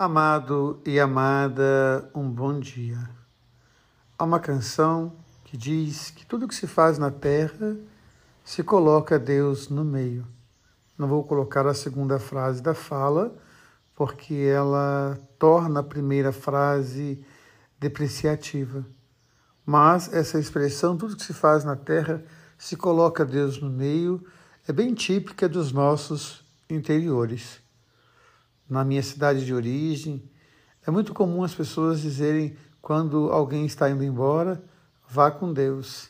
Amado e amada, um bom dia. Há uma canção que diz que tudo que se faz na terra se coloca Deus no meio. Não vou colocar a segunda frase da fala, porque ela torna a primeira frase depreciativa. Mas essa expressão, tudo que se faz na terra se coloca Deus no meio, é bem típica dos nossos interiores na minha cidade de origem, é muito comum as pessoas dizerem quando alguém está indo embora, vá com Deus.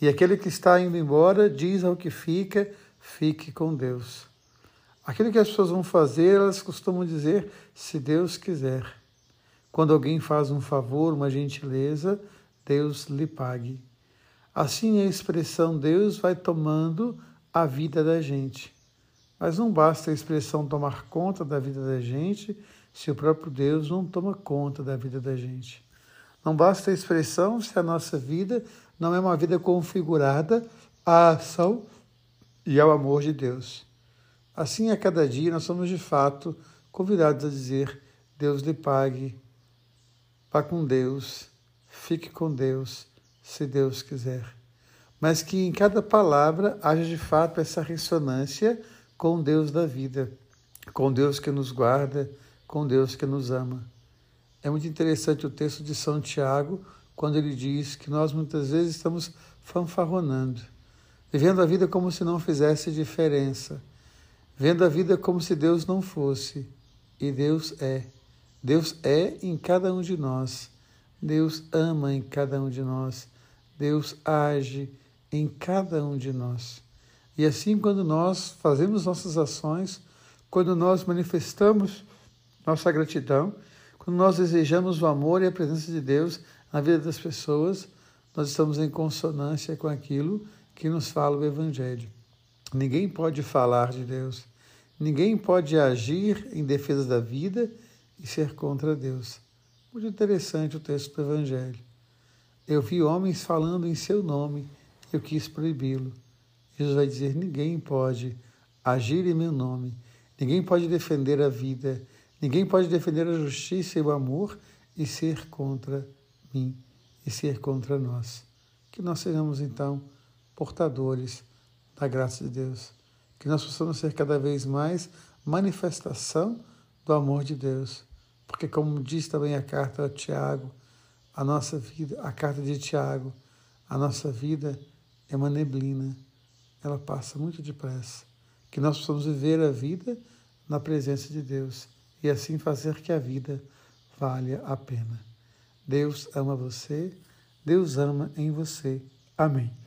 E aquele que está indo embora diz ao que fica, fique com Deus. Aquilo que as pessoas vão fazer, elas costumam dizer, se Deus quiser. Quando alguém faz um favor, uma gentileza, Deus lhe pague. Assim a expressão Deus vai tomando a vida da gente. Mas não basta a expressão tomar conta da vida da gente se o próprio Deus não toma conta da vida da gente. Não basta a expressão se a nossa vida não é uma vida configurada à ação e ao amor de Deus. Assim, a cada dia, nós somos de fato convidados a dizer: Deus lhe pague, vá com Deus, fique com Deus, se Deus quiser. Mas que em cada palavra haja de fato essa ressonância com Deus da vida, com Deus que nos guarda, com Deus que nos ama. É muito interessante o texto de São Tiago, quando ele diz que nós muitas vezes estamos fanfarronando, vivendo a vida como se não fizesse diferença, vendo a vida como se Deus não fosse. E Deus é. Deus é em cada um de nós. Deus ama em cada um de nós. Deus age em cada um de nós. E assim, quando nós fazemos nossas ações, quando nós manifestamos nossa gratidão, quando nós desejamos o amor e a presença de Deus na vida das pessoas, nós estamos em consonância com aquilo que nos fala o Evangelho. Ninguém pode falar de Deus, ninguém pode agir em defesa da vida e ser contra Deus. Muito interessante o texto do Evangelho. Eu vi homens falando em seu nome, eu quis proibi-lo. Jesus vai dizer: ninguém pode agir em meu nome, ninguém pode defender a vida, ninguém pode defender a justiça e o amor e ser contra mim e ser contra nós. Que nós sejamos então portadores da graça de Deus, que nós possamos ser cada vez mais manifestação do amor de Deus, porque como diz também a carta a Tiago, a nossa vida, a carta de Tiago, a nossa vida é uma neblina ela passa muito depressa. Que nós possamos viver a vida na presença de Deus e assim fazer que a vida valha a pena. Deus ama você, Deus ama em você. Amém.